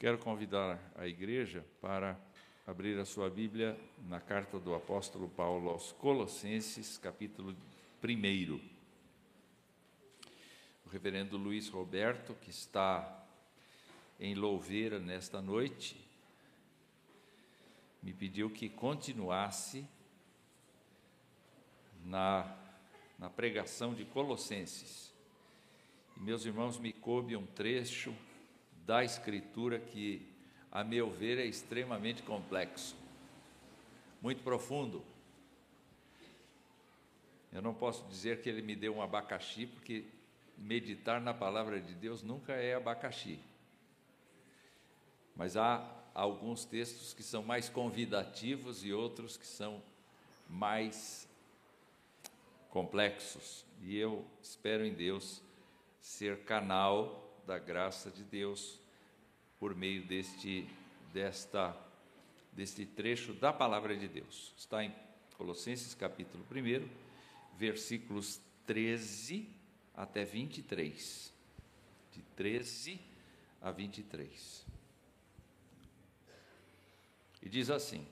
Quero convidar a igreja para abrir a sua Bíblia na carta do apóstolo Paulo aos Colossenses, capítulo 1. O reverendo Luiz Roberto, que está em Louveira nesta noite, me pediu que continuasse na, na pregação de Colossenses. E meus irmãos, me coube um trecho da Escritura que, a meu ver, é extremamente complexo, muito profundo. Eu não posso dizer que ele me deu um abacaxi, porque meditar na palavra de Deus nunca é abacaxi. Mas há alguns textos que são mais convidativos e outros que são mais complexos. E eu espero em Deus ser canal da graça de Deus por meio deste, desta, deste trecho da palavra de Deus. Está em Colossenses capítulo 1, versículos 13 até 23. De 13 a 23. E diz assim: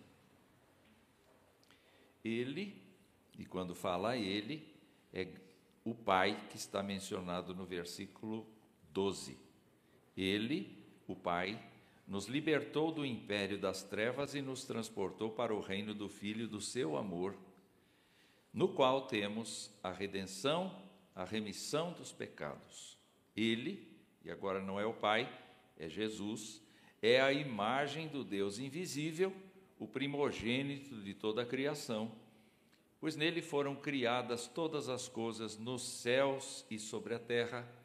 Ele, e quando fala ele, é o Pai que está mencionado no versículo 12. Ele o Pai, nos libertou do império das trevas e nos transportou para o reino do Filho do seu amor, no qual temos a redenção, a remissão dos pecados. Ele, e agora não é o Pai, é Jesus, é a imagem do Deus invisível, o primogênito de toda a criação, pois nele foram criadas todas as coisas nos céus e sobre a terra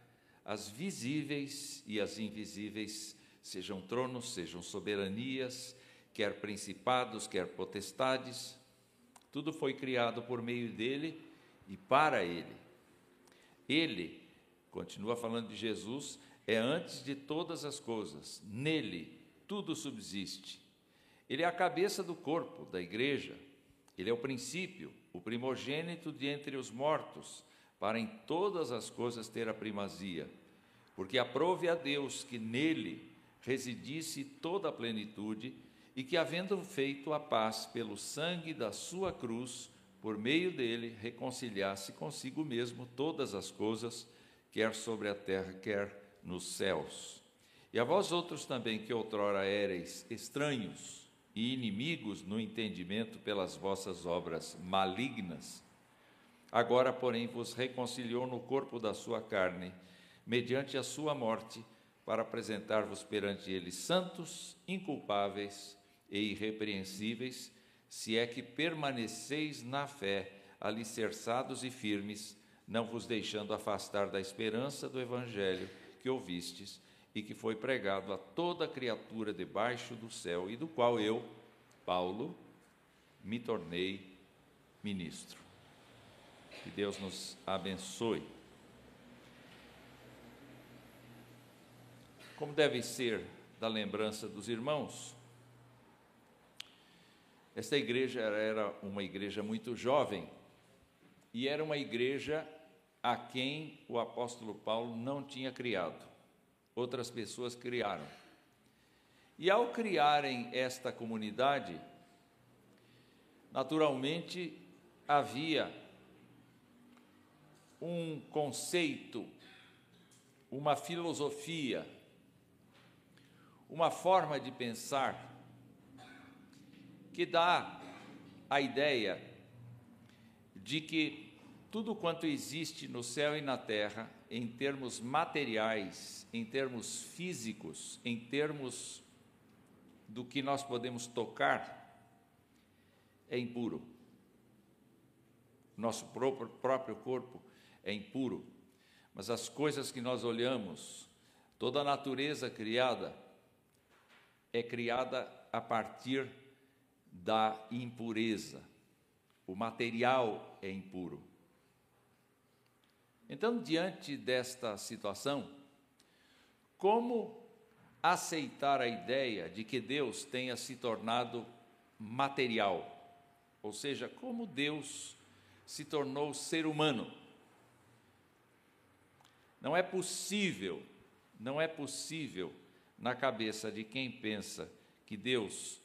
as visíveis e as invisíveis, sejam tronos, sejam soberanias, quer principados, quer potestades, tudo foi criado por meio dele e para ele. Ele, continua falando de Jesus, é antes de todas as coisas, nele tudo subsiste. Ele é a cabeça do corpo, da igreja, ele é o princípio, o primogênito de entre os mortos para em todas as coisas ter a primazia, porque aprove a Deus que nele residisse toda a plenitude e que, havendo feito a paz pelo sangue da sua cruz, por meio dele reconciliasse consigo mesmo todas as coisas, quer sobre a terra, quer nos céus. E a vós outros também, que outrora éreis estranhos e inimigos no entendimento pelas vossas obras malignas, Agora, porém, vos reconciliou no corpo da sua carne, mediante a sua morte, para apresentar-vos perante ele santos, inculpáveis e irrepreensíveis, se é que permaneceis na fé, alicerçados e firmes, não vos deixando afastar da esperança do evangelho que ouvistes e que foi pregado a toda criatura debaixo do céu e do qual eu, Paulo, me tornei ministro. Que Deus nos abençoe. Como deve ser da lembrança dos irmãos, esta igreja era uma igreja muito jovem e era uma igreja a quem o apóstolo Paulo não tinha criado, outras pessoas criaram. E ao criarem esta comunidade, naturalmente havia um conceito, uma filosofia, uma forma de pensar que dá a ideia de que tudo quanto existe no céu e na terra, em termos materiais, em termos físicos, em termos do que nós podemos tocar, é impuro. Nosso próprio, corpo é impuro. Mas as coisas que nós olhamos, toda a natureza criada, é criada a partir da impureza. O material é impuro. Então, diante desta situação, como aceitar a ideia de que Deus tenha se tornado material? Ou seja, como Deus se tornou ser humano? Não é possível, não é possível na cabeça de quem pensa que Deus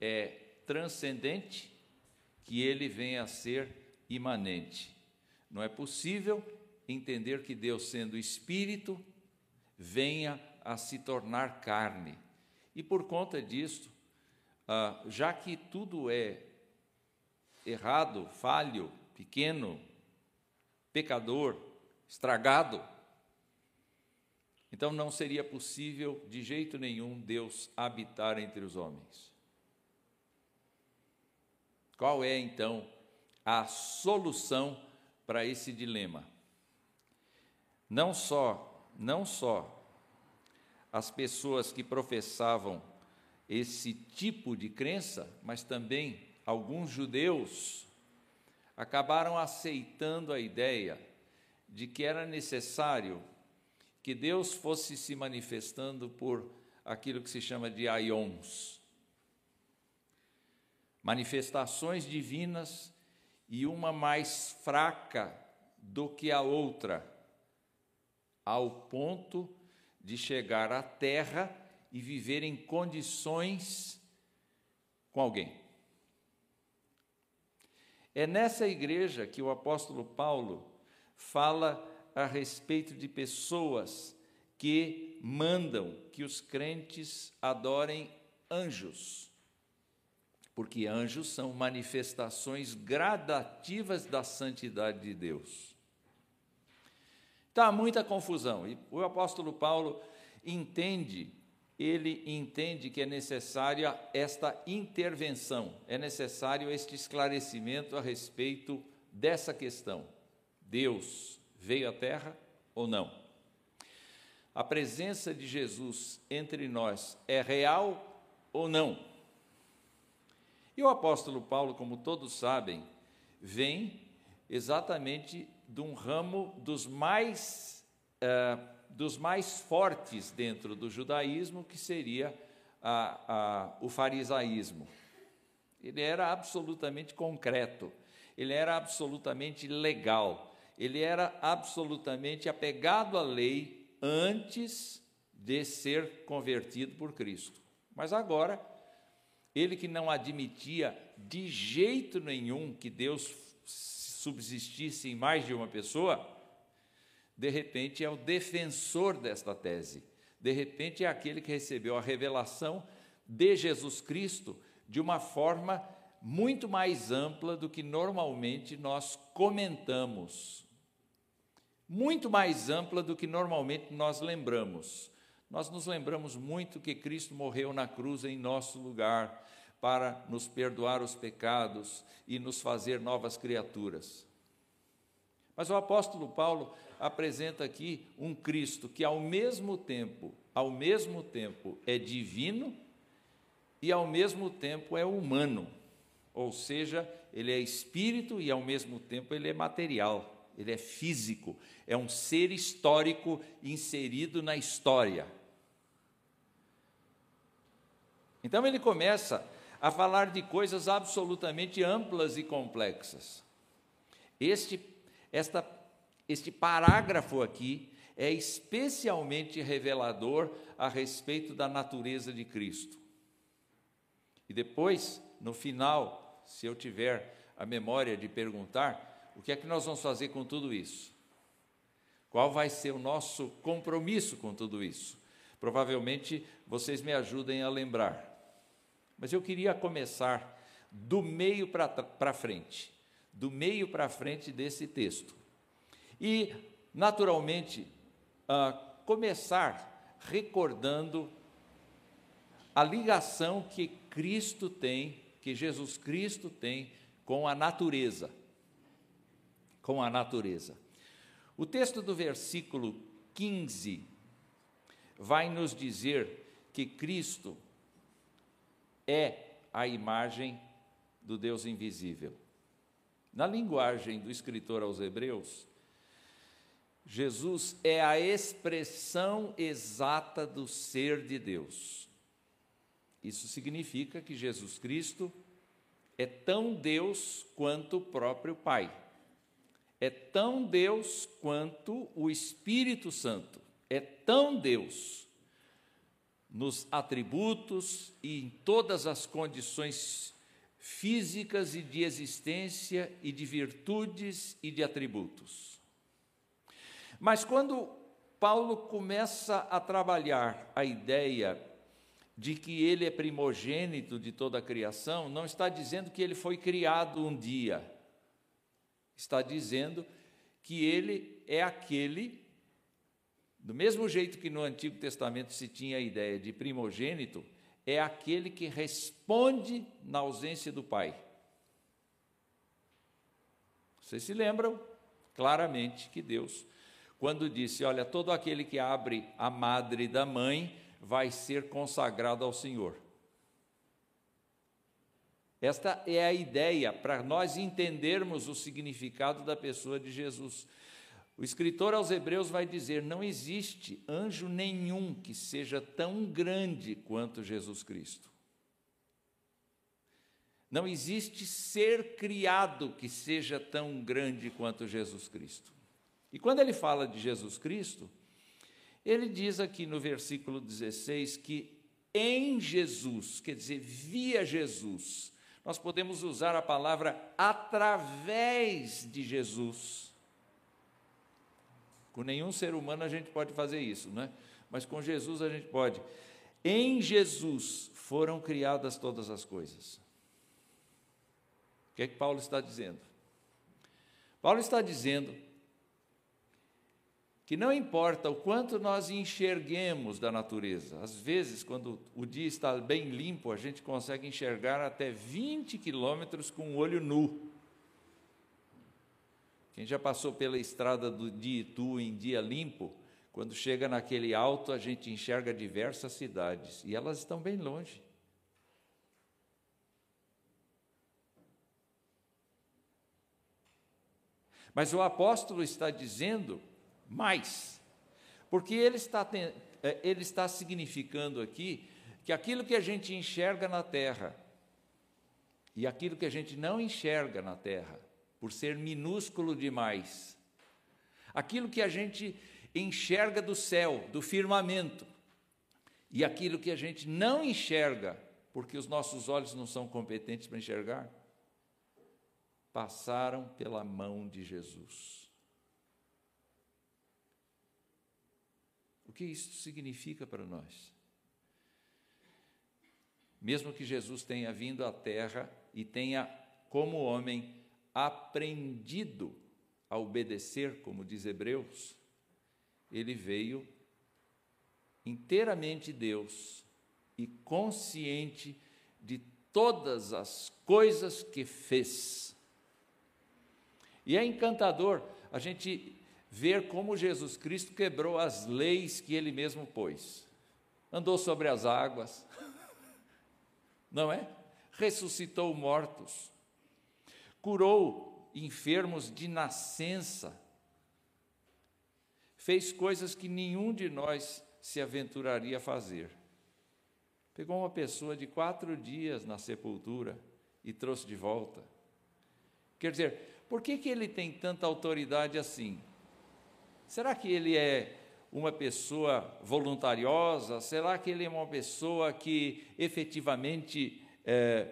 é transcendente, que ele venha a ser imanente. Não é possível entender que Deus, sendo espírito, venha a se tornar carne. E por conta disso, ah, já que tudo é errado, falho, pequeno, pecador, estragado, então não seria possível de jeito nenhum Deus habitar entre os homens. Qual é então a solução para esse dilema? Não só, não só as pessoas que professavam esse tipo de crença, mas também alguns judeus acabaram aceitando a ideia de que era necessário que Deus fosse se manifestando por aquilo que se chama de aions manifestações divinas e uma mais fraca do que a outra, ao ponto de chegar à terra e viver em condições com alguém. É nessa igreja que o apóstolo Paulo fala a respeito de pessoas que mandam que os crentes adorem anjos porque anjos são manifestações gradativas da santidade de Deus. Está muita confusão, e o apóstolo Paulo entende, ele entende que é necessária esta intervenção, é necessário este esclarecimento a respeito dessa questão. Deus veio à terra ou não? A presença de Jesus entre nós é real ou não? E o apóstolo Paulo, como todos sabem, vem exatamente de um ramo dos mais, uh, dos mais fortes dentro do judaísmo, que seria a, a, o farisaísmo. Ele era absolutamente concreto, ele era absolutamente legal, ele era absolutamente apegado à lei antes de ser convertido por Cristo. Mas agora ele que não admitia de jeito nenhum que Deus subsistisse em mais de uma pessoa, de repente é o defensor desta tese. De repente é aquele que recebeu a revelação de Jesus Cristo de uma forma muito mais ampla do que normalmente nós comentamos. Muito mais ampla do que normalmente nós lembramos. Nós nos lembramos muito que Cristo morreu na cruz em nosso lugar, para nos perdoar os pecados e nos fazer novas criaturas. Mas o apóstolo Paulo apresenta aqui um Cristo que ao mesmo tempo, ao mesmo tempo é divino e ao mesmo tempo é humano. Ou seja, ele é espírito e ao mesmo tempo ele é material ele é físico, é um ser histórico inserido na história. Então ele começa a falar de coisas absolutamente amplas e complexas. Este, esta, este parágrafo aqui é especialmente revelador a respeito da natureza de Cristo. E depois, no final, se eu tiver a memória de perguntar, o que é que nós vamos fazer com tudo isso? Qual vai ser o nosso compromisso com tudo isso? Provavelmente vocês me ajudem a lembrar. Mas eu queria começar do meio para frente, do meio para frente desse texto. E, naturalmente, uh, começar recordando a ligação que Cristo tem, que Jesus Cristo tem com a natureza. Com a natureza. O texto do versículo 15 vai nos dizer que Cristo é a imagem do Deus invisível. Na linguagem do escritor aos Hebreus, Jesus é a expressão exata do ser de Deus. Isso significa que Jesus Cristo é tão Deus quanto o próprio Pai. É tão Deus quanto o Espírito Santo. É tão Deus nos atributos e em todas as condições físicas e de existência e de virtudes e de atributos. Mas quando Paulo começa a trabalhar a ideia de que ele é primogênito de toda a criação, não está dizendo que ele foi criado um dia. Está dizendo que ele é aquele, do mesmo jeito que no Antigo Testamento se tinha a ideia de primogênito, é aquele que responde na ausência do pai. Vocês se lembram claramente que Deus, quando disse: Olha, todo aquele que abre a madre da mãe vai ser consagrado ao Senhor. Esta é a ideia para nós entendermos o significado da pessoa de Jesus. O escritor aos Hebreus vai dizer: não existe anjo nenhum que seja tão grande quanto Jesus Cristo. Não existe ser criado que seja tão grande quanto Jesus Cristo. E quando ele fala de Jesus Cristo, ele diz aqui no versículo 16 que em Jesus, quer dizer, via Jesus, nós podemos usar a palavra através de Jesus. Com nenhum ser humano a gente pode fazer isso, não é? Mas com Jesus a gente pode. Em Jesus foram criadas todas as coisas. O que é que Paulo está dizendo? Paulo está dizendo que não importa o quanto nós enxerguemos da natureza, às vezes, quando o dia está bem limpo, a gente consegue enxergar até 20 quilômetros com o olho nu. Quem já passou pela estrada do Itu em dia limpo, quando chega naquele alto, a gente enxerga diversas cidades e elas estão bem longe. Mas o apóstolo está dizendo mais. Porque ele está, é, ele está significando aqui que aquilo que a gente enxerga na terra e aquilo que a gente não enxerga na terra, por ser minúsculo demais, aquilo que a gente enxerga do céu, do firmamento, e aquilo que a gente não enxerga, porque os nossos olhos não são competentes para enxergar, passaram pela mão de Jesus. Que isso significa para nós? Mesmo que Jesus tenha vindo à terra e tenha, como homem, aprendido a obedecer, como diz Hebreus, ele veio inteiramente Deus e consciente de todas as coisas que fez. E é encantador a gente ver como Jesus Cristo quebrou as leis que ele mesmo pôs. Andou sobre as águas, não é? Ressuscitou mortos, curou enfermos de nascença, fez coisas que nenhum de nós se aventuraria a fazer. Pegou uma pessoa de quatro dias na sepultura e trouxe de volta. Quer dizer, por que, que ele tem tanta autoridade assim? Será que ele é uma pessoa voluntariosa? Será que ele é uma pessoa que efetivamente é,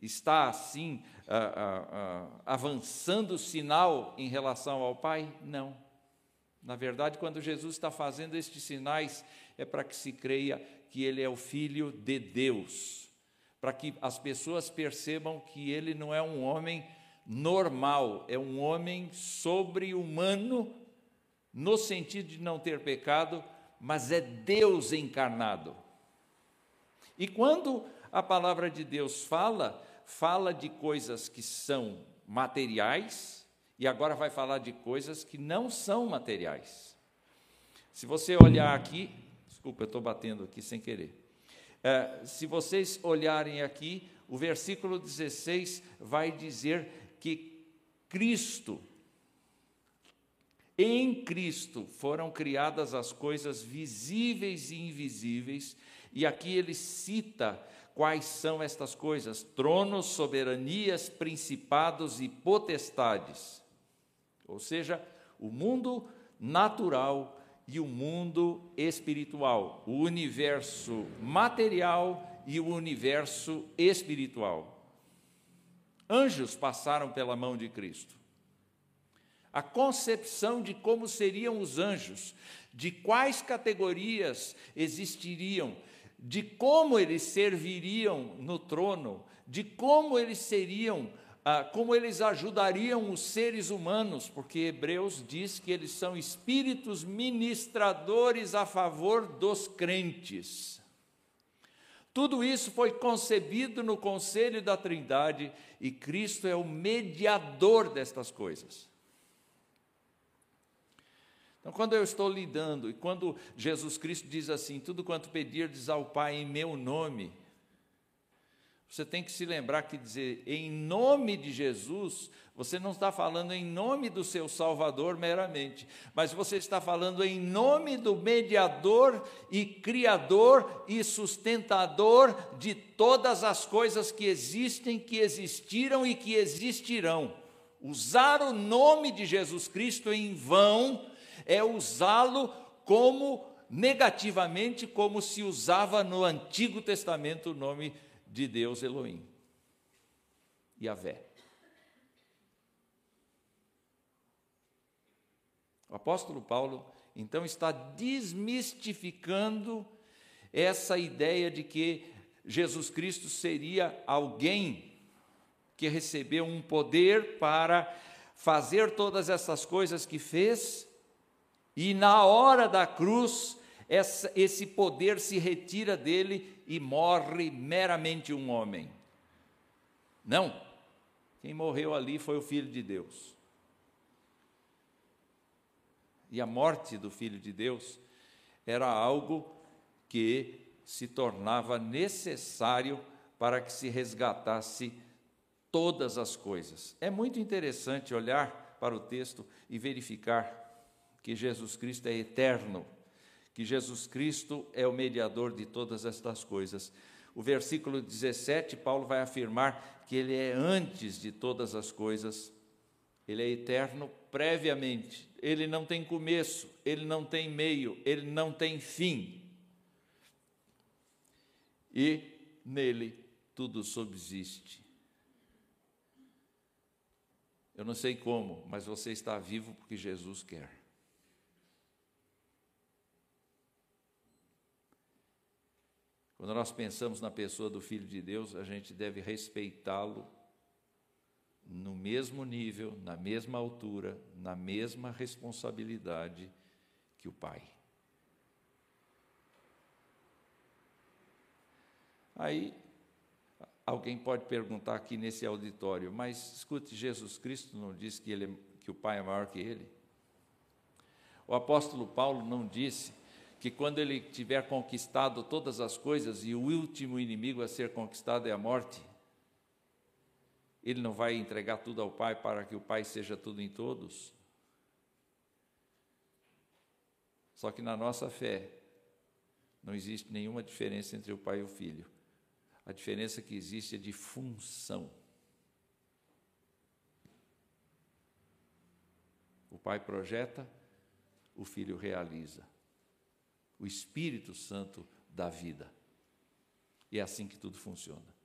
está assim, avançando o sinal em relação ao Pai? Não. Na verdade, quando Jesus está fazendo estes sinais, é para que se creia que ele é o Filho de Deus, para que as pessoas percebam que ele não é um homem normal, é um homem sobre-humano no sentido de não ter pecado, mas é Deus encarnado. E quando a palavra de Deus fala, fala de coisas que são materiais, e agora vai falar de coisas que não são materiais. Se você olhar aqui, desculpa, eu estou batendo aqui sem querer. É, se vocês olharem aqui, o versículo 16 vai dizer que Cristo, em Cristo foram criadas as coisas visíveis e invisíveis, e aqui ele cita quais são estas coisas: tronos, soberanias, principados e potestades. Ou seja, o mundo natural e o mundo espiritual, o universo material e o universo espiritual. Anjos passaram pela mão de Cristo. A concepção de como seriam os anjos, de quais categorias existiriam, de como eles serviriam no trono, de como eles seriam ah, como eles ajudariam os seres humanos, porque Hebreus diz que eles são espíritos ministradores a favor dos crentes. Tudo isso foi concebido no conselho da Trindade e Cristo é o mediador destas coisas. Então, quando eu estou lidando e quando Jesus Cristo diz assim: Tudo quanto pedirdes ao Pai em meu nome, você tem que se lembrar que dizer em nome de Jesus, você não está falando em nome do seu Salvador meramente, mas você está falando em nome do mediador e criador e sustentador de todas as coisas que existem, que existiram e que existirão. Usar o nome de Jesus Cristo em vão é usá-lo como negativamente como se usava no Antigo Testamento o nome de de Deus Elohim, Yahvé. O apóstolo Paulo, então, está desmistificando essa ideia de que Jesus Cristo seria alguém que recebeu um poder para fazer todas essas coisas que fez, e na hora da cruz, essa, esse poder se retira dele e morre meramente um homem. Não. Quem morreu ali foi o Filho de Deus. E a morte do Filho de Deus era algo que se tornava necessário para que se resgatasse todas as coisas. É muito interessante olhar para o texto e verificar que Jesus Cristo é eterno que Jesus Cristo é o mediador de todas estas coisas. O versículo 17, Paulo vai afirmar que ele é antes de todas as coisas, ele é eterno previamente, ele não tem começo, ele não tem meio, ele não tem fim. E nele tudo subsiste. Eu não sei como, mas você está vivo porque Jesus quer. Quando nós pensamos na pessoa do Filho de Deus, a gente deve respeitá-lo no mesmo nível, na mesma altura, na mesma responsabilidade que o Pai. Aí, alguém pode perguntar aqui nesse auditório, mas escute, Jesus Cristo não disse que, ele, é, que o Pai é maior que ele? O apóstolo Paulo não disse que quando ele tiver conquistado todas as coisas e o último inimigo a ser conquistado é a morte, ele não vai entregar tudo ao Pai para que o Pai seja tudo em todos? Só que na nossa fé não existe nenhuma diferença entre o Pai e o Filho. A diferença que existe é de função. O Pai projeta, o Filho realiza o Espírito Santo da vida. E é assim que tudo funciona.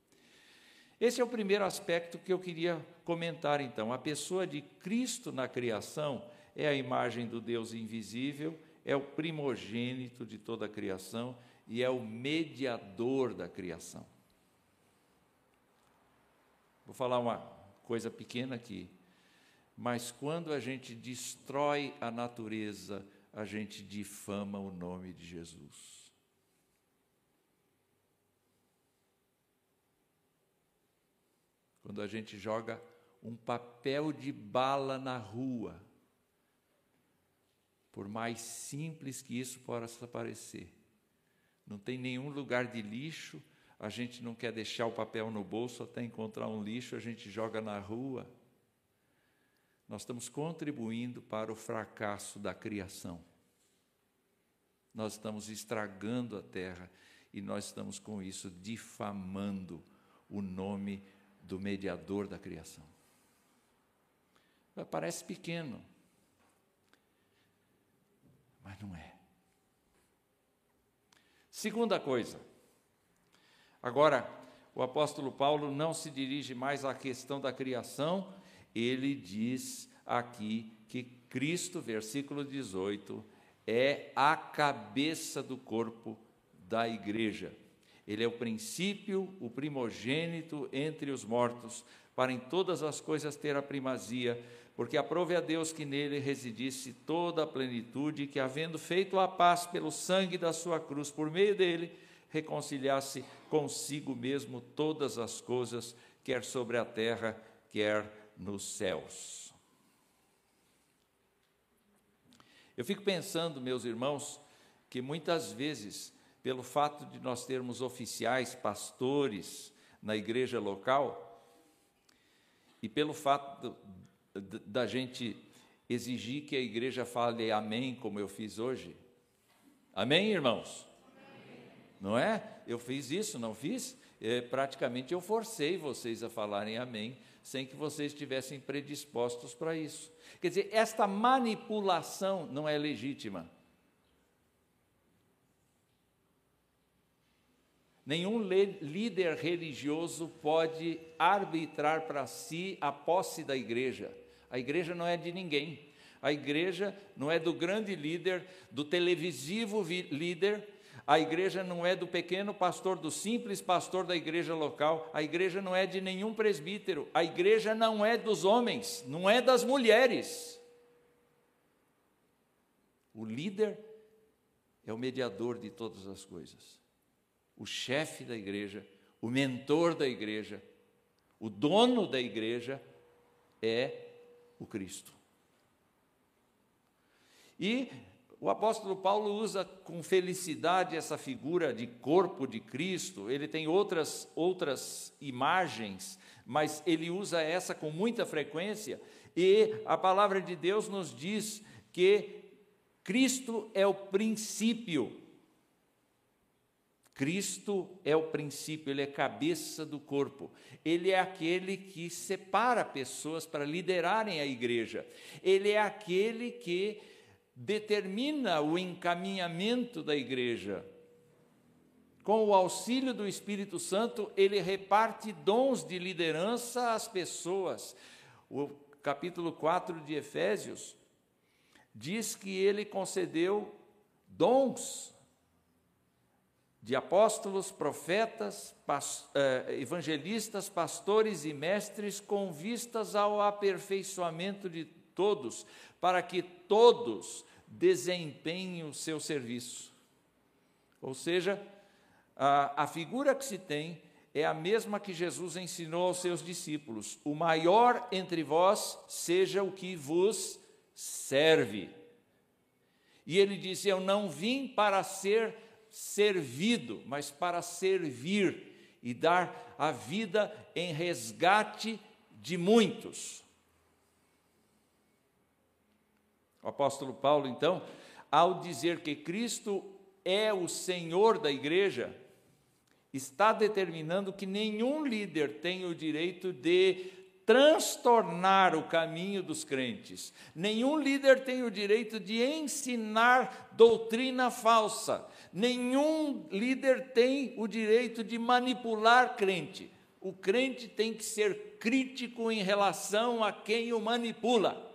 Esse é o primeiro aspecto que eu queria comentar, então. A pessoa de Cristo na criação é a imagem do Deus invisível, é o primogênito de toda a criação e é o mediador da criação. Vou falar uma coisa pequena aqui, mas quando a gente destrói a natureza, a gente difama o nome de Jesus. Quando a gente joga um papel de bala na rua, por mais simples que isso possa parecer, não tem nenhum lugar de lixo, a gente não quer deixar o papel no bolso até encontrar um lixo, a gente joga na rua nós estamos contribuindo para o fracasso da criação. Nós estamos estragando a terra e nós estamos com isso difamando o nome do mediador da criação. Parece pequeno, mas não é. Segunda coisa. Agora, o apóstolo Paulo não se dirige mais à questão da criação, ele diz aqui que Cristo, versículo 18, é a cabeça do corpo da igreja. Ele é o princípio, o primogênito entre os mortos, para em todas as coisas ter a primazia, porque aprove a Deus que nele residisse toda a plenitude, que, havendo feito a paz pelo sangue da sua cruz, por meio dele, reconciliasse consigo mesmo todas as coisas, quer sobre a terra, quer nos céus. Eu fico pensando, meus irmãos, que muitas vezes, pelo fato de nós termos oficiais, pastores na igreja local, e pelo fato da gente exigir que a igreja fale amém, como eu fiz hoje. Amém, irmãos? Amém. Não é? Eu fiz isso, não fiz? É, praticamente eu forcei vocês a falarem amém, sem que vocês estivessem predispostos para isso. Quer dizer, esta manipulação não é legítima. Nenhum líder religioso pode arbitrar para si a posse da igreja. A igreja não é de ninguém. A igreja não é do grande líder, do televisivo líder. A igreja não é do pequeno pastor, do simples pastor da igreja local. A igreja não é de nenhum presbítero. A igreja não é dos homens, não é das mulheres. O líder é o mediador de todas as coisas. O chefe da igreja, o mentor da igreja, o dono da igreja é o Cristo. E o apóstolo Paulo usa com felicidade essa figura de corpo de Cristo. Ele tem outras outras imagens, mas ele usa essa com muita frequência. E a palavra de Deus nos diz que Cristo é o princípio Cristo é o princípio, ele é cabeça do corpo. Ele é aquele que separa pessoas para liderarem a igreja. Ele é aquele que determina o encaminhamento da igreja. Com o auxílio do Espírito Santo, ele reparte dons de liderança às pessoas. O capítulo 4 de Efésios diz que ele concedeu dons de apóstolos, profetas, eh, evangelistas, pastores e mestres, com vistas ao aperfeiçoamento de todos, para que todos desempenhem o seu serviço. Ou seja, a, a figura que se tem é a mesma que Jesus ensinou aos seus discípulos: o maior entre vós seja o que vos serve. E ele disse: Eu não vim para ser servido, mas para servir e dar a vida em resgate de muitos. O apóstolo Paulo, então, ao dizer que Cristo é o Senhor da igreja, está determinando que nenhum líder tem o direito de transtornar o caminho dos crentes. Nenhum líder tem o direito de ensinar doutrina falsa. Nenhum líder tem o direito de manipular crente. O crente tem que ser crítico em relação a quem o manipula.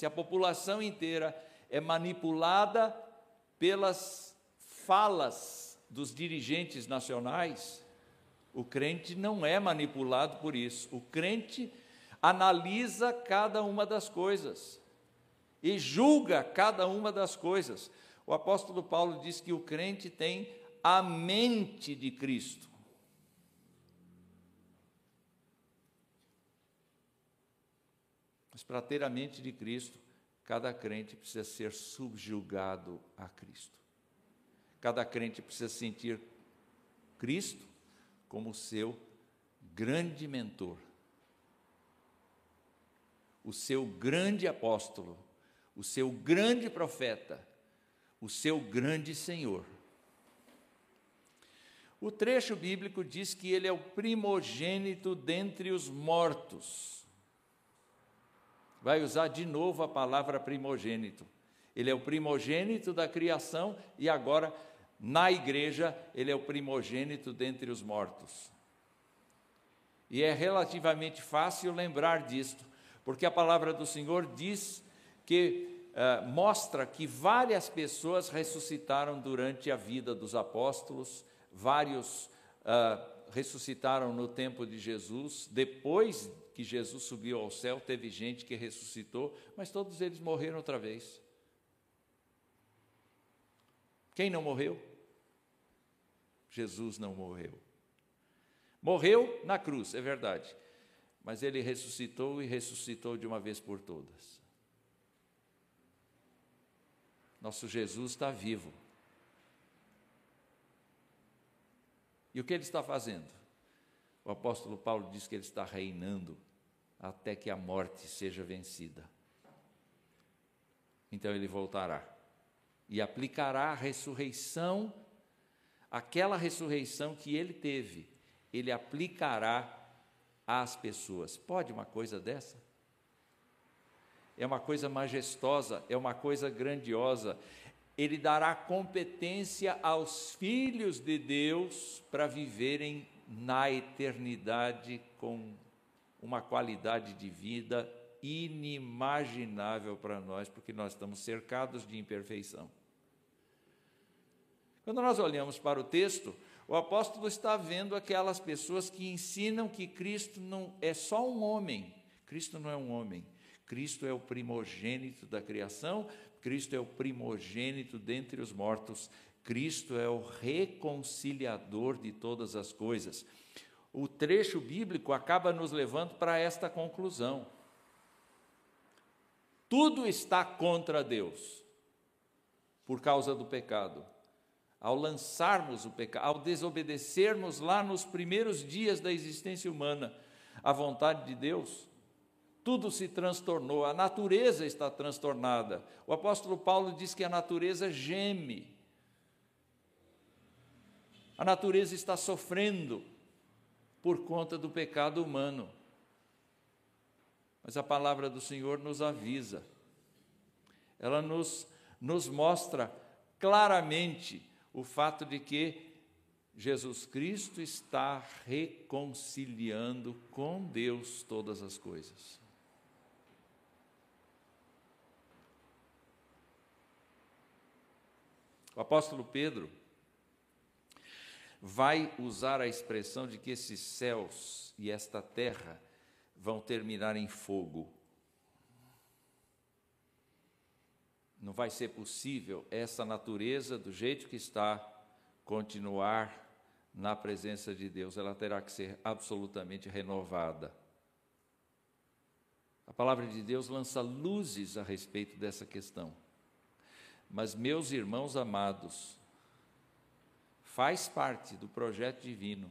Se a população inteira é manipulada pelas falas dos dirigentes nacionais, o crente não é manipulado por isso. O crente analisa cada uma das coisas e julga cada uma das coisas. O apóstolo Paulo diz que o crente tem a mente de Cristo. Mas para ter a mente de Cristo, cada crente precisa ser subjugado a Cristo. Cada crente precisa sentir Cristo como seu grande mentor, o seu grande apóstolo, o seu grande profeta, o seu grande Senhor. O trecho bíblico diz que ele é o primogênito dentre os mortos. Vai usar de novo a palavra primogênito. Ele é o primogênito da criação e agora, na igreja, ele é o primogênito dentre os mortos. E é relativamente fácil lembrar disto, porque a palavra do Senhor diz que uh, mostra que várias pessoas ressuscitaram durante a vida dos apóstolos, vários uh, ressuscitaram no tempo de Jesus, depois que Jesus subiu ao céu, teve gente que ressuscitou, mas todos eles morreram outra vez. Quem não morreu? Jesus não morreu. Morreu na cruz, é verdade, mas ele ressuscitou e ressuscitou de uma vez por todas. Nosso Jesus está vivo. E o que ele está fazendo? O apóstolo Paulo diz que ele está reinando até que a morte seja vencida. Então ele voltará e aplicará a ressurreição, aquela ressurreição que ele teve, ele aplicará às pessoas. Pode uma coisa dessa? É uma coisa majestosa, é uma coisa grandiosa. Ele dará competência aos filhos de Deus para viverem na eternidade com uma qualidade de vida inimaginável para nós, porque nós estamos cercados de imperfeição. Quando nós olhamos para o texto, o apóstolo está vendo aquelas pessoas que ensinam que Cristo não é só um homem. Cristo não é um homem. Cristo é o primogênito da criação, Cristo é o primogênito dentre os mortos, Cristo é o reconciliador de todas as coisas. O trecho bíblico acaba nos levando para esta conclusão. Tudo está contra Deus por causa do pecado. Ao lançarmos o pecado, ao desobedecermos lá nos primeiros dias da existência humana a vontade de Deus, tudo se transtornou, a natureza está transtornada. O apóstolo Paulo diz que a natureza geme a natureza está sofrendo por conta do pecado humano. Mas a palavra do Senhor nos avisa, ela nos, nos mostra claramente o fato de que Jesus Cristo está reconciliando com Deus todas as coisas. O apóstolo Pedro, vai usar a expressão de que esses céus e esta terra vão terminar em fogo. Não vai ser possível essa natureza, do jeito que está, continuar na presença de Deus, ela terá que ser absolutamente renovada. A palavra de Deus lança luzes a respeito dessa questão. Mas, meus irmãos amados, faz parte do projeto divino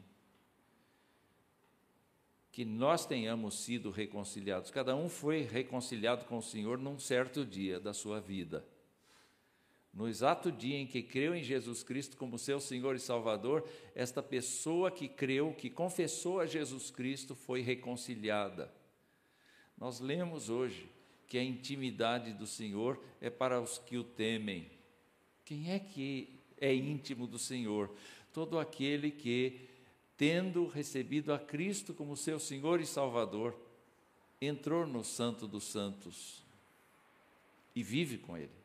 que nós tenhamos sido reconciliados. Cada um foi reconciliado com o Senhor num certo dia da sua vida. No exato dia em que creu em Jesus Cristo como seu Senhor e Salvador, esta pessoa que creu, que confessou a Jesus Cristo, foi reconciliada. Nós lemos hoje que a intimidade do Senhor é para os que o temem. Quem é que é íntimo do Senhor. Todo aquele que, tendo recebido a Cristo como seu Senhor e Salvador, entrou no Santo dos Santos e vive com Ele.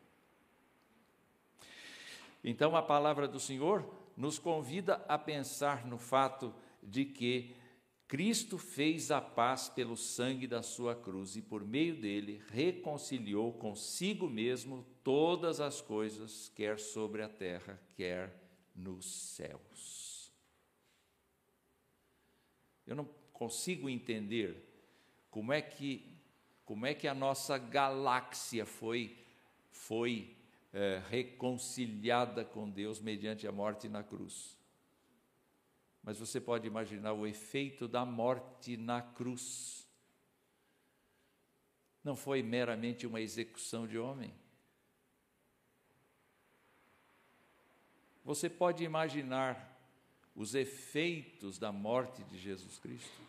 Então, a palavra do Senhor nos convida a pensar no fato de que Cristo fez a paz pelo sangue da sua cruz e, por meio dele, reconciliou consigo mesmo todas as coisas, quer sobre a terra, quer nos céus. Eu não consigo entender como é que como é que a nossa galáxia foi foi é, reconciliada com Deus mediante a morte na cruz. Mas você pode imaginar o efeito da morte na cruz. Não foi meramente uma execução de homem. Você pode imaginar os efeitos da morte de Jesus Cristo?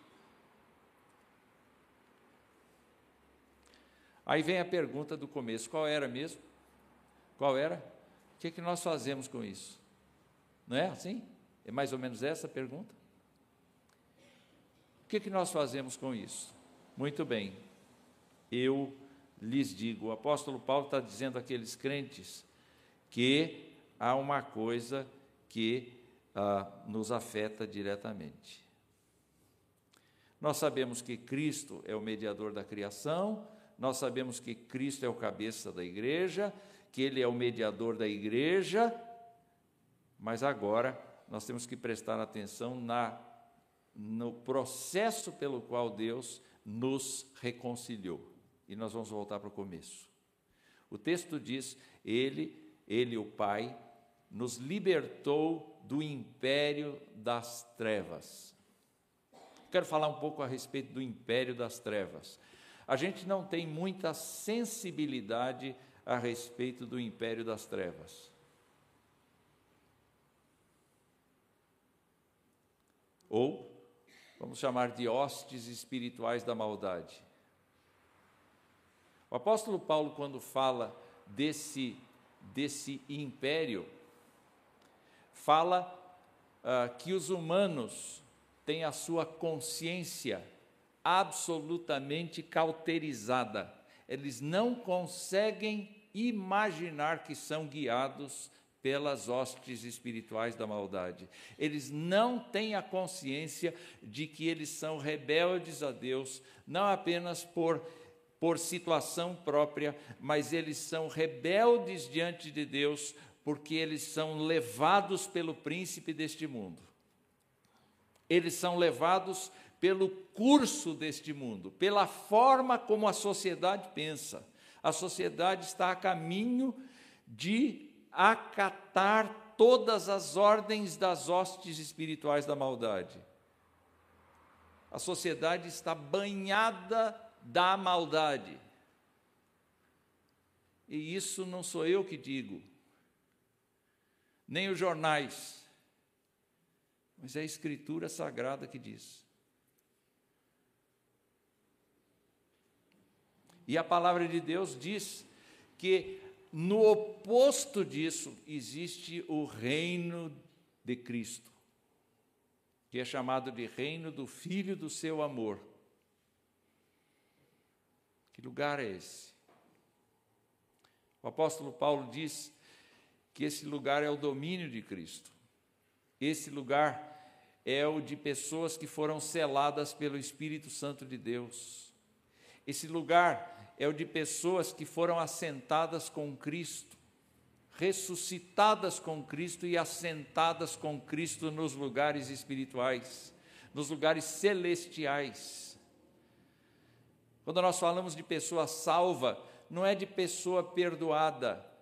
Aí vem a pergunta do começo: qual era mesmo? Qual era? O que, é que nós fazemos com isso? Não é assim? É mais ou menos essa a pergunta? O que, é que nós fazemos com isso? Muito bem, eu lhes digo, o apóstolo Paulo está dizendo àqueles crentes que há uma coisa que ah, nos afeta diretamente. Nós sabemos que Cristo é o mediador da criação, nós sabemos que Cristo é o cabeça da igreja, que Ele é o mediador da igreja, mas agora nós temos que prestar atenção na, no processo pelo qual Deus nos reconciliou. E nós vamos voltar para o começo. O texto diz: Ele, Ele, o Pai, nos libertou do império das trevas. Quero falar um pouco a respeito do império das trevas. A gente não tem muita sensibilidade a respeito do império das trevas. Ou, vamos chamar de hostes espirituais da maldade. O apóstolo Paulo, quando fala desse, desse império, fala uh, que os humanos têm a sua consciência absolutamente cauterizada. Eles não conseguem imaginar que são guiados pelas hostes espirituais da maldade. Eles não têm a consciência de que eles são rebeldes a Deus, não apenas por por situação própria, mas eles são rebeldes diante de Deus, porque eles são levados pelo príncipe deste mundo. Eles são levados pelo curso deste mundo, pela forma como a sociedade pensa. A sociedade está a caminho de acatar todas as ordens das hostes espirituais da maldade. A sociedade está banhada da maldade. E isso não sou eu que digo, nem os jornais, mas é a Escritura Sagrada que diz. E a palavra de Deus diz que no oposto disso existe o reino de Cristo, que é chamado de reino do Filho do seu amor. Que lugar é esse? O apóstolo Paulo diz que esse lugar é o domínio de Cristo. Esse lugar é o de pessoas que foram seladas pelo Espírito Santo de Deus. Esse lugar é o de pessoas que foram assentadas com Cristo, ressuscitadas com Cristo e assentadas com Cristo nos lugares espirituais, nos lugares celestiais. Quando nós falamos de pessoa salva, não é de pessoa perdoada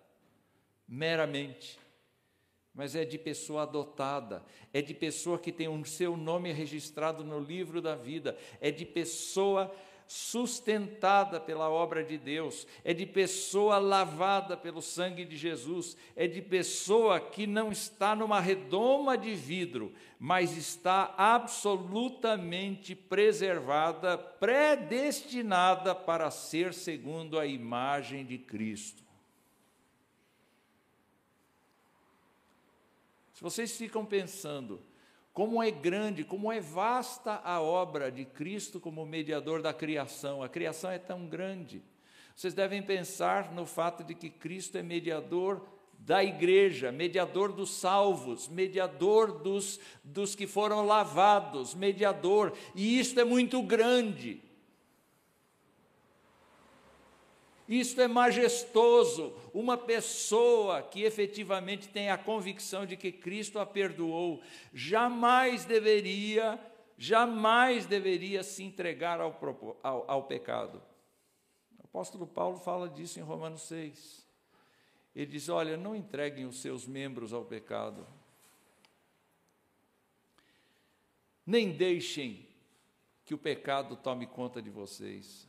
meramente, mas é de pessoa adotada, é de pessoa que tem o seu nome registrado no livro da vida, é de pessoa sustentada pela obra de Deus, é de pessoa lavada pelo sangue de Jesus, é de pessoa que não está numa redoma de vidro, mas está absolutamente preservada, predestinada para ser segundo a imagem de Cristo. Se vocês ficam pensando, como é grande, como é vasta a obra de Cristo como mediador da criação. A criação é tão grande. Vocês devem pensar no fato de que Cristo é mediador da igreja, mediador dos salvos, mediador dos, dos que foram lavados, mediador, e isto é muito grande. Isto é majestoso. Uma pessoa que efetivamente tem a convicção de que Cristo a perdoou, jamais deveria, jamais deveria se entregar ao, ao, ao pecado. O apóstolo Paulo fala disso em Romanos 6. Ele diz: Olha, não entreguem os seus membros ao pecado, nem deixem que o pecado tome conta de vocês.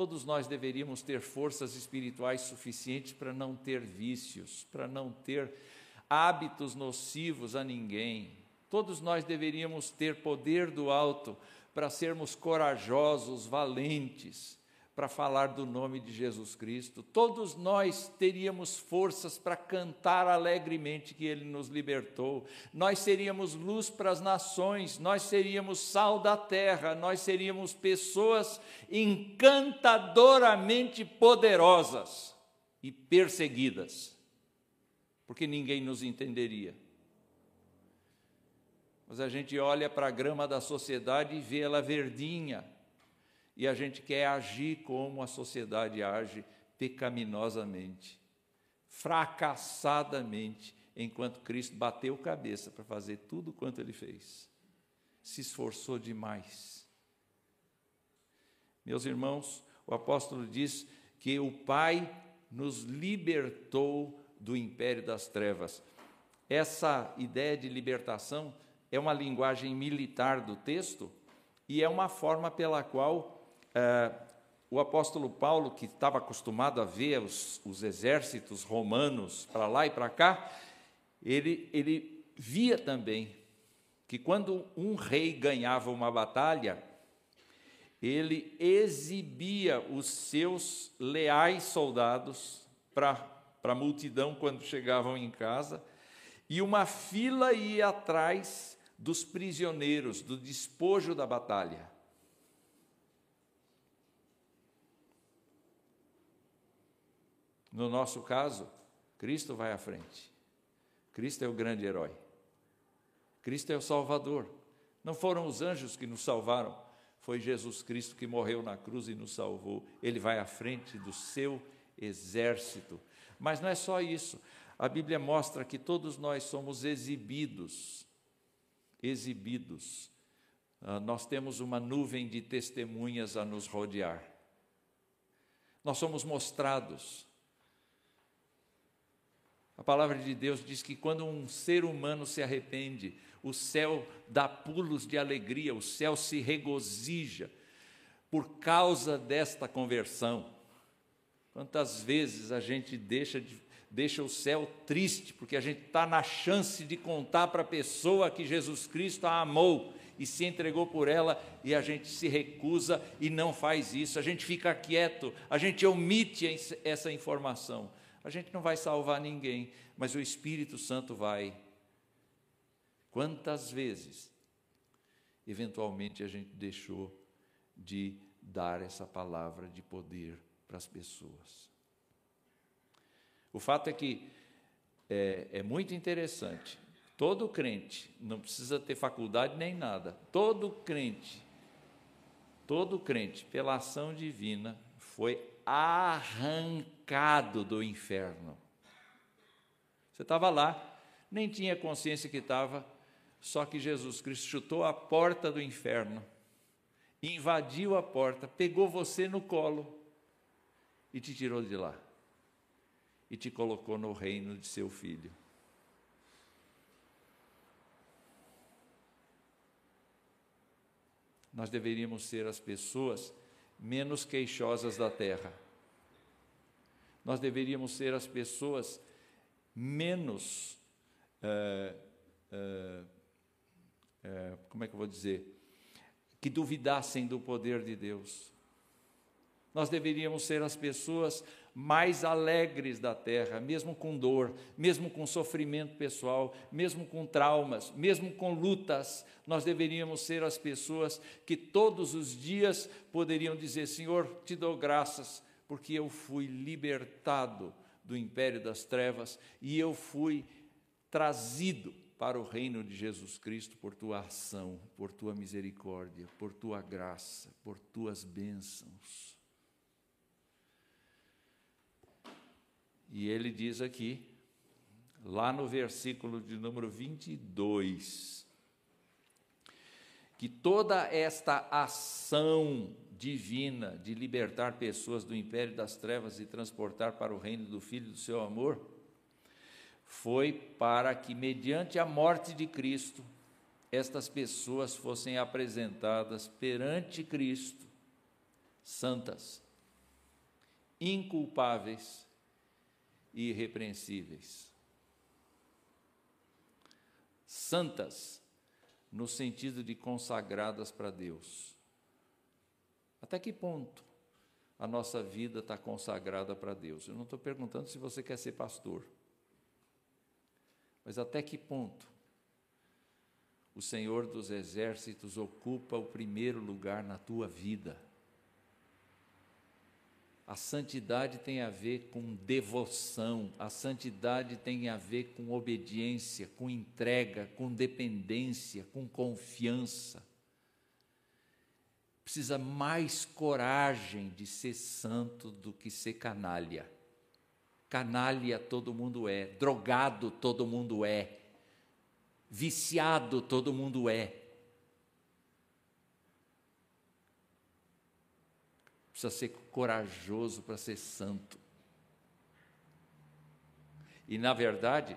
Todos nós deveríamos ter forças espirituais suficientes para não ter vícios, para não ter hábitos nocivos a ninguém. Todos nós deveríamos ter poder do alto para sermos corajosos, valentes, para falar do nome de Jesus Cristo, todos nós teríamos forças para cantar alegremente que Ele nos libertou, nós seríamos luz para as nações, nós seríamos sal da terra, nós seríamos pessoas encantadoramente poderosas e perseguidas, porque ninguém nos entenderia. Mas a gente olha para a grama da sociedade e vê ela verdinha, e a gente quer agir como a sociedade age, pecaminosamente, fracassadamente, enquanto Cristo bateu cabeça para fazer tudo quanto ele fez. Se esforçou demais. Meus irmãos, o apóstolo diz que o Pai nos libertou do império das trevas. Essa ideia de libertação é uma linguagem militar do texto e é uma forma pela qual é, o apóstolo Paulo, que estava acostumado a ver os, os exércitos romanos para lá e para cá, ele, ele via também que quando um rei ganhava uma batalha, ele exibia os seus leais soldados para a multidão quando chegavam em casa, e uma fila ia atrás dos prisioneiros, do despojo da batalha. No nosso caso, Cristo vai à frente. Cristo é o grande herói. Cristo é o Salvador. Não foram os anjos que nos salvaram, foi Jesus Cristo que morreu na cruz e nos salvou. Ele vai à frente do seu exército. Mas não é só isso. A Bíblia mostra que todos nós somos exibidos. Exibidos. Uh, nós temos uma nuvem de testemunhas a nos rodear. Nós somos mostrados a palavra de Deus diz que quando um ser humano se arrepende, o céu dá pulos de alegria, o céu se regozija por causa desta conversão. Quantas vezes a gente deixa, de, deixa o céu triste, porque a gente está na chance de contar para a pessoa que Jesus Cristo a amou e se entregou por ela, e a gente se recusa e não faz isso, a gente fica quieto, a gente omite essa informação. A gente não vai salvar ninguém, mas o Espírito Santo vai. Quantas vezes, eventualmente, a gente deixou de dar essa palavra de poder para as pessoas? O fato é que é, é muito interessante. Todo crente, não precisa ter faculdade nem nada, todo crente, todo crente, pela ação divina, foi arrancado do inferno. Você estava lá, nem tinha consciência que estava, só que Jesus Cristo chutou a porta do inferno, invadiu a porta, pegou você no colo e te tirou de lá. E te colocou no reino de seu filho. Nós deveríamos ser as pessoas menos queixosas da terra. Nós deveríamos ser as pessoas menos. É, é, é, como é que eu vou dizer? Que duvidassem do poder de Deus. Nós deveríamos ser as pessoas mais alegres da terra, mesmo com dor, mesmo com sofrimento pessoal, mesmo com traumas, mesmo com lutas. Nós deveríamos ser as pessoas que todos os dias poderiam dizer: Senhor, te dou graças, porque eu fui libertado do império das trevas e eu fui trazido para o reino de Jesus Cristo por tua ação, por tua misericórdia, por tua graça, por tuas bênçãos. E ele diz aqui, lá no versículo de número 22, que toda esta ação divina de libertar pessoas do império das trevas e transportar para o reino do Filho do seu amor, foi para que, mediante a morte de Cristo, estas pessoas fossem apresentadas perante Cristo, santas, inculpáveis e irrepreensíveis. Santas, no sentido de consagradas para Deus. Até que ponto a nossa vida está consagrada para Deus. Eu não estou perguntando se você quer ser pastor, mas até que ponto o Senhor dos Exércitos ocupa o primeiro lugar na tua vida. A santidade tem a ver com devoção, a santidade tem a ver com obediência, com entrega, com dependência, com confiança. Precisa mais coragem de ser santo do que ser canalha. Canalha todo mundo é, drogado todo mundo é, viciado todo mundo é. Precisa ser corajoso para ser santo. E, na verdade,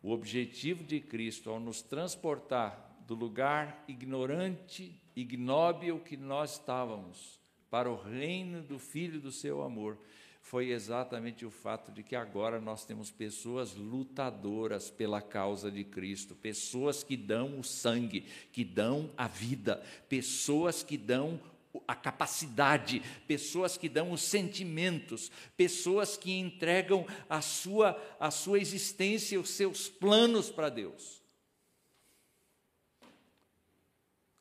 o objetivo de Cristo ao nos transportar do lugar ignorante, ignóbil que nós estávamos, para o reino do Filho do seu amor, foi exatamente o fato de que agora nós temos pessoas lutadoras pela causa de Cristo, pessoas que dão o sangue, que dão a vida, pessoas que dão a capacidade, pessoas que dão os sentimentos, pessoas que entregam a sua, a sua existência, os seus planos para Deus.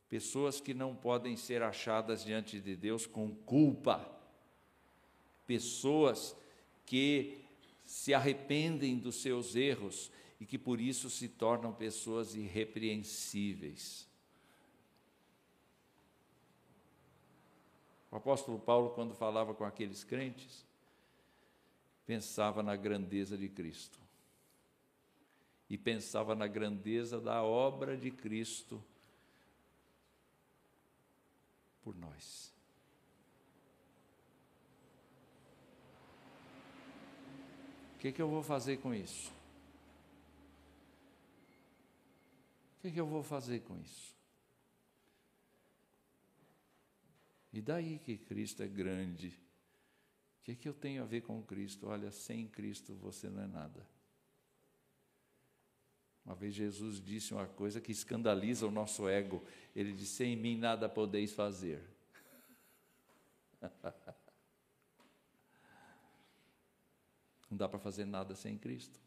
Pessoas que não podem ser achadas diante de Deus com culpa. Pessoas que se arrependem dos seus erros e que por isso se tornam pessoas irrepreensíveis. O apóstolo Paulo, quando falava com aqueles crentes, pensava na grandeza de Cristo. E pensava na grandeza da obra de Cristo por nós. O que, que eu vou fazer com isso? O que, que eu vou fazer com isso? E daí que Cristo é grande? O que, que eu tenho a ver com Cristo? Olha, sem Cristo você não é nada. Uma vez Jesus disse uma coisa que escandaliza o nosso ego. Ele disse: Sem mim nada podeis fazer. Não dá para fazer nada sem Cristo.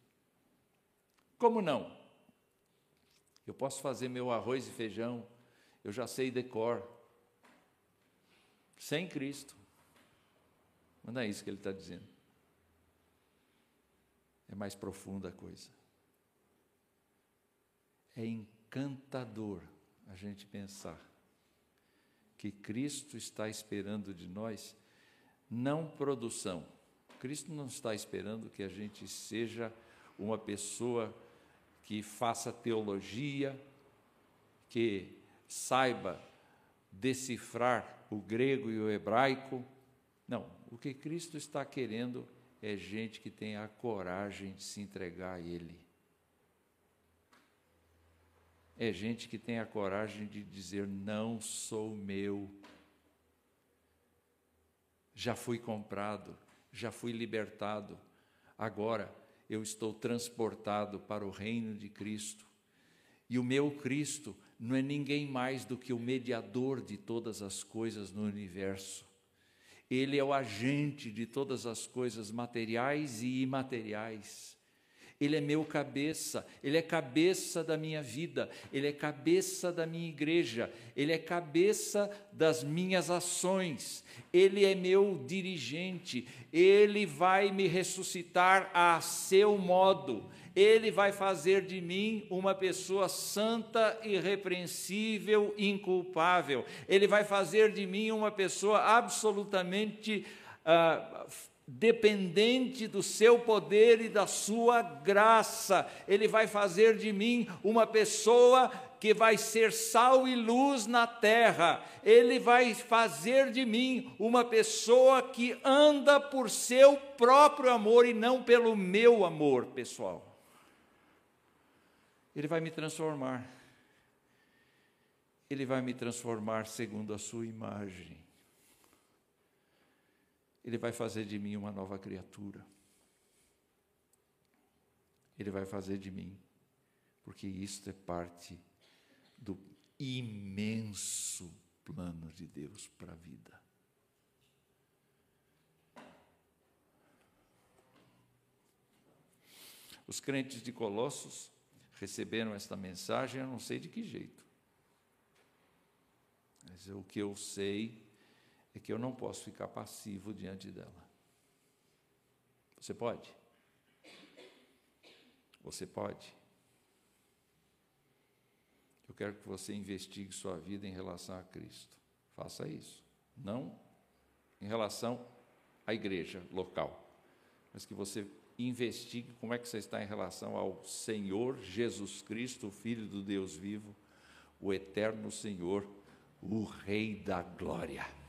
Como não? Eu posso fazer meu arroz e feijão, eu já sei decor, sem Cristo. Mas não é isso que ele está dizendo. É mais profunda a coisa. É encantador a gente pensar que Cristo está esperando de nós não produção. Cristo não está esperando que a gente seja uma pessoa que faça teologia, que saiba decifrar o grego e o hebraico. Não, o que Cristo está querendo é gente que tenha a coragem de se entregar a Ele. É gente que tem a coragem de dizer: não sou meu. Já fui comprado, já fui libertado, agora eu estou transportado para o reino de Cristo. E o meu Cristo não é ninguém mais do que o mediador de todas as coisas no universo. Ele é o agente de todas as coisas materiais e imateriais. Ele é meu cabeça, ele é cabeça da minha vida, ele é cabeça da minha igreja, ele é cabeça das minhas ações, ele é meu dirigente, ele vai me ressuscitar a seu modo, ele vai fazer de mim uma pessoa santa, irrepreensível, inculpável. Ele vai fazer de mim uma pessoa absolutamente uh, dependente do seu poder e da sua graça. Ele vai fazer de mim uma pessoa que vai ser sal e luz na terra. Ele vai fazer de mim uma pessoa que anda por seu próprio amor e não pelo meu amor, pessoal. Ele vai me transformar. Ele vai me transformar segundo a sua imagem. Ele vai fazer de mim uma nova criatura. Ele vai fazer de mim, porque isto é parte do imenso plano de Deus para a vida. Os crentes de Colossos receberam esta mensagem, eu não sei de que jeito. Mas o que eu sei é que eu não posso ficar passivo diante dela. Você pode? Você pode? Eu quero que você investigue sua vida em relação a Cristo. Faça isso. Não em relação à igreja local, mas que você investigue como é que você está em relação ao Senhor Jesus Cristo, Filho do Deus vivo, o eterno Senhor, o Rei da Glória.